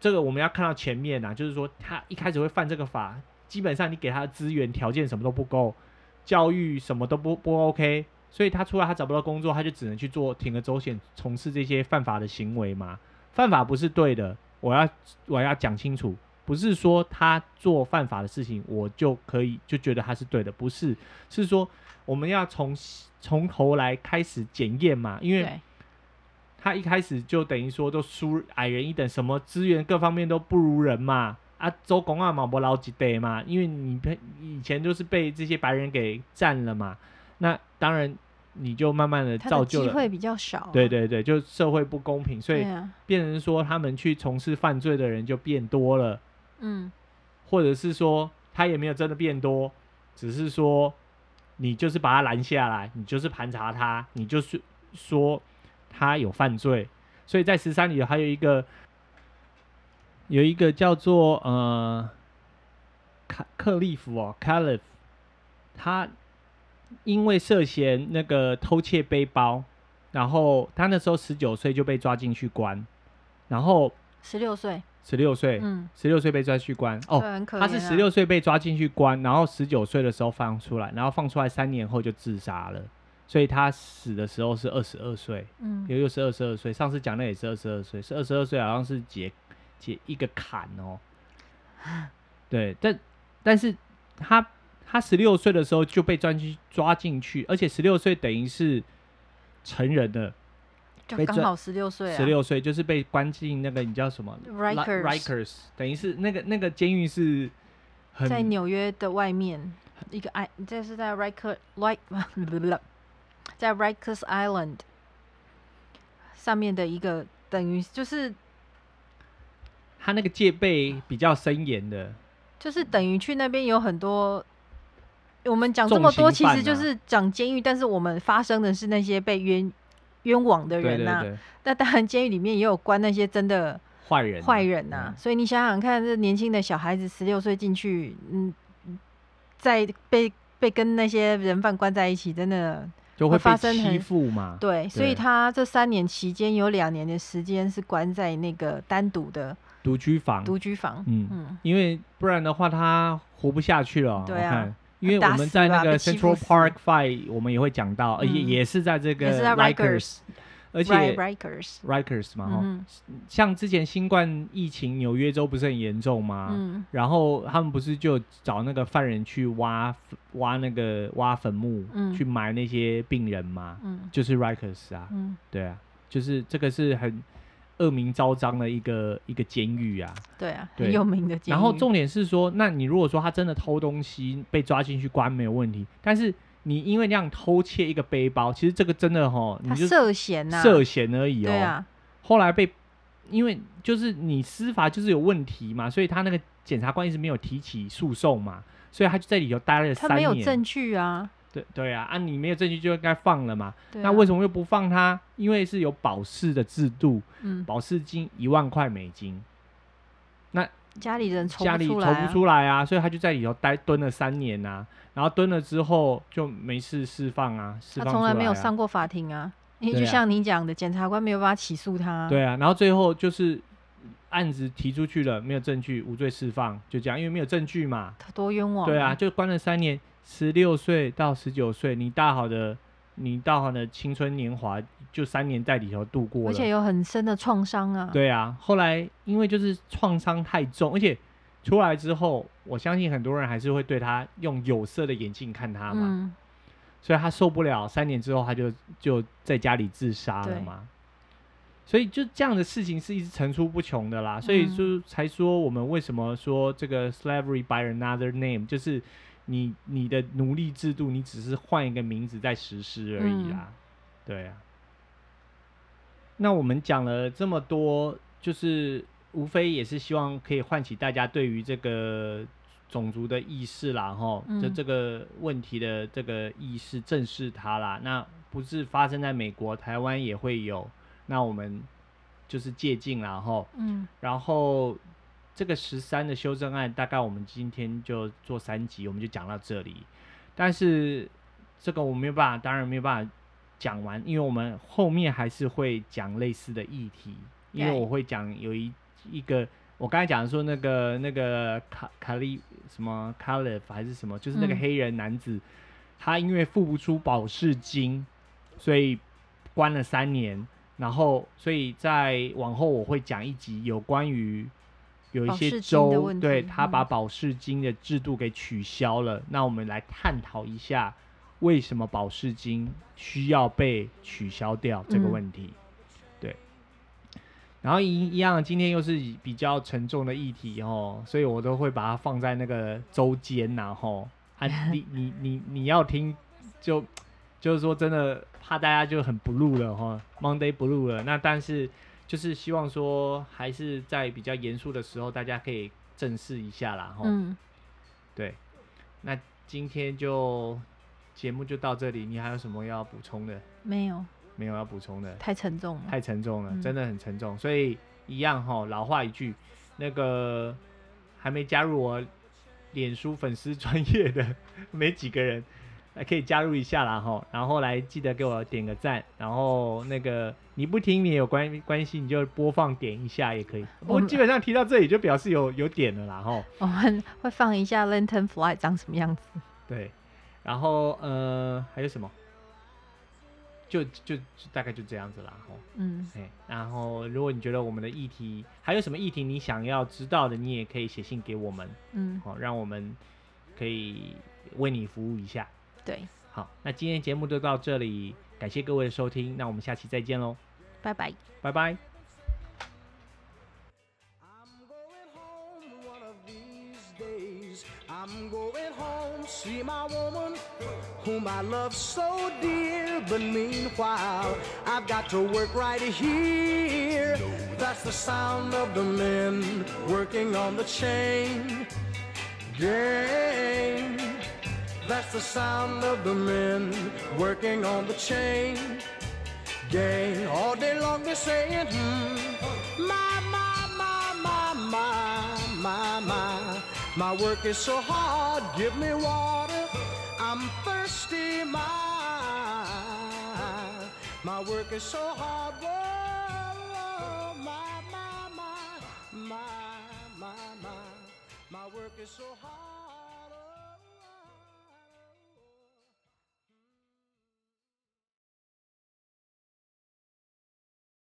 S1: 这个我们要看到前面啊，就是说他一开始会犯这个法，基本上你给他的资源条件什么都不够。教育什么都不不 OK，所以他出来他找不到工作，他就只能去做铤而走险，从事这些犯法的行为嘛。犯法不是对的，我要我要讲清楚，不是说他做犯法的事情，我就可以就觉得他是对的，不是，是说我们要从从头来开始检验嘛，因为他一开始就等于说都输矮人一等，什么资源各方面都不如人嘛。啊，周公啊，毛博老几代嘛，因为你以前就是被这些白人给占了嘛，那当然你就慢慢的造就了机
S2: 会比较少，啊，
S1: 对对对，就社会不公平，所以变成说他们去从事犯罪的人就变多了，嗯，或者是说他也没有真的变多，只是说你就是把他拦下来，你就是盘查他，你就是说他有犯罪，所以在十三里还有一个。有一个叫做呃克克利夫哦，Caliph，他因为涉嫌那个偷窃背包，然后他那时候十九岁就被抓进去关，然后
S2: 十六岁，
S1: 十六岁，嗯，十六岁被抓去关，哦，他是十六岁被抓进去关，然后十九岁的时候放出来，然后放出来三年后就自杀了，所以他死的时候是二十二岁，嗯，又又是二十二岁，上次讲的也是二十二岁，是二十二岁，好像是解。解一个坎哦，对，但但是他他十六岁的时候就被抓进抓进去，而且十六岁等于是成人的，
S2: 就刚好十六岁，
S1: 十六岁就是被关进那个你叫什么 Rikers Rikers，等于是那个那个监狱是
S2: 在纽约的外面一个 I，这是在 Rikers Like 在 Rikers Island 上面的一个等于就是。
S1: 他那个戒备比较森严的，
S2: 就是等于去那边有很多。我们讲这么多，其实就是讲监狱，但是我们发生的是那些被冤冤枉的人呐、啊。那当然，监狱里面也有关那些真的坏人坏人呐、啊。所以你想想看，这年轻的小孩子十六岁进去，嗯，在被被跟那些人犯关在一起，真的
S1: 就会发生欺负嘛。
S2: 对，所以他这三年期间有两年的时间是关在那个单独的。
S1: 独居房，
S2: 独居房，
S1: 嗯嗯，因为不然的话他活不下去了。
S2: 对啊，
S1: 因为我们在那个 Central Park Five，我们也会讲到，而且也是在这个 Rikers。而且 Rikers 嘛，哈，像之前新冠疫情，纽约州不是很严重吗？嗯，然后他们不是就找那个犯人去挖挖那个挖坟墓，嗯，去埋那些病人吗？嗯，就是 Rikers 啊，嗯，对啊，就是这个是很恶名昭彰的一个一个监狱啊，
S2: 对啊，很有名的监狱。
S1: 然后重点是说，那你如果说他真的偷东西被抓进去关没有问题，但是。你因为那样偷窃一个背包，其实这个真的哈，你就
S2: 涉嫌呐，
S1: 涉嫌而已哦。
S2: 对啊。
S1: 后来被，因为就是你司法就是有问题嘛，所以他那个检察官一直没有提起诉讼嘛，所以他就在里头待了三年。他没有
S2: 证据啊。
S1: 对对啊，啊你没有证据就应该放了嘛。那为什么又不放他？因为是有保释的制度，嗯，保释金一万块美金。那
S2: 家里人筹
S1: 家里筹不出来啊，所以他就在里头待蹲了三年啊。然后蹲了之后就没事释放啊，释放啊，他从来
S2: 没有上过法庭啊，因为就像你讲的，检察官没有办法起诉他。
S1: 对啊，然后最后就是案子提出去了，没有证据，无罪释放，就这样，因为没有证据嘛。
S2: 他多冤枉啊。
S1: 对啊，就关了三年，十六岁到十九岁，你大好的，你大好的青春年华，就三年在里头度过了，
S2: 而且有很深的创伤啊。
S1: 对啊，后来因为就是创伤太重，而且。出来之后，我相信很多人还是会对他用有色的眼镜看他嘛，嗯、所以他受不了。三年之后，他就就在家里自杀了嘛。所以就这样的事情是一直层出不穷的啦。所以就才说我们为什么说这个 slavery by another name，就是你你的奴隶制度，你只是换一个名字在实施而已啦。嗯、对啊。那我们讲了这么多，就是。无非也是希望可以唤起大家对于这个种族的意识啦，哈，就这个问题的这个意识，正视它啦。那不是发生在美国，台湾也会有。那我们就是借镜啦，哈，嗯。然后这个十三的修正案，大概我们今天就做三集，我们就讲到这里。但是这个我没有办法，当然没有办法讲完，因为我们后面还是会讲类似的议题，因为我会讲有一。一个，我刚才讲的说那个那个卡卡利什么卡利夫还是什么，就是那个黑人男子，他因为付不出保释金，所以关了三年。然后，所以在往后我会讲一集有关于有一些州对他把保释金的制度给取消了。嗯、那我们来探讨一下为什么保释金需要被取消掉这个问题。嗯然后一一样，今天又是比较沉重的议题哦，所以我都会把它放在那个周间然后啊，你 你你你要听，就就是说真的怕大家就很 blue 了哈，Monday blue 了。那但是就是希望说，还是在比较严肃的时候，大家可以正视一下啦吼。嗯。对，那今天就节目就到这里，你还有什么要补充的？
S2: 没有。
S1: 没有要补充的，
S2: 太沉重了，
S1: 太沉重了，嗯、真的很沉重。所以一样哈，老话一句，那个还没加入我脸书粉丝专业的 没几个人，来可以加入一下啦哈。然后来记得给我点个赞，然后那个你不听你也有关关系，你就播放点一下也可以。我基本上提到这里就表示有有点了啦哈。
S2: 我们会放一下 Lantern Flight 长什么样子。
S1: 对，然后呃还有什么？就就，就大概就这样子啦，吼，嗯，哎，然后如果你觉得我们的议题还有什么议题你想要知道的，你也可以写信给我们，嗯，好，让我们可以为你服务一下。
S2: 对，
S1: 好，那今天节目就到这里，感谢各位的收听，那我们下期再见喽，
S2: 拜拜，
S1: 拜拜。Whom I love so dear, but meanwhile, I've got to work right here. That's the sound of the men working on the chain gang. That's the sound of the men working on the chain gang. All day long they're saying, hmm, my, my, my, my, my, my, my. My work is so hard, give me water. I'm thirsty,
S3: my, my work is so hard. Whoa, my, my, my, my, my,
S1: my, my work is so hard.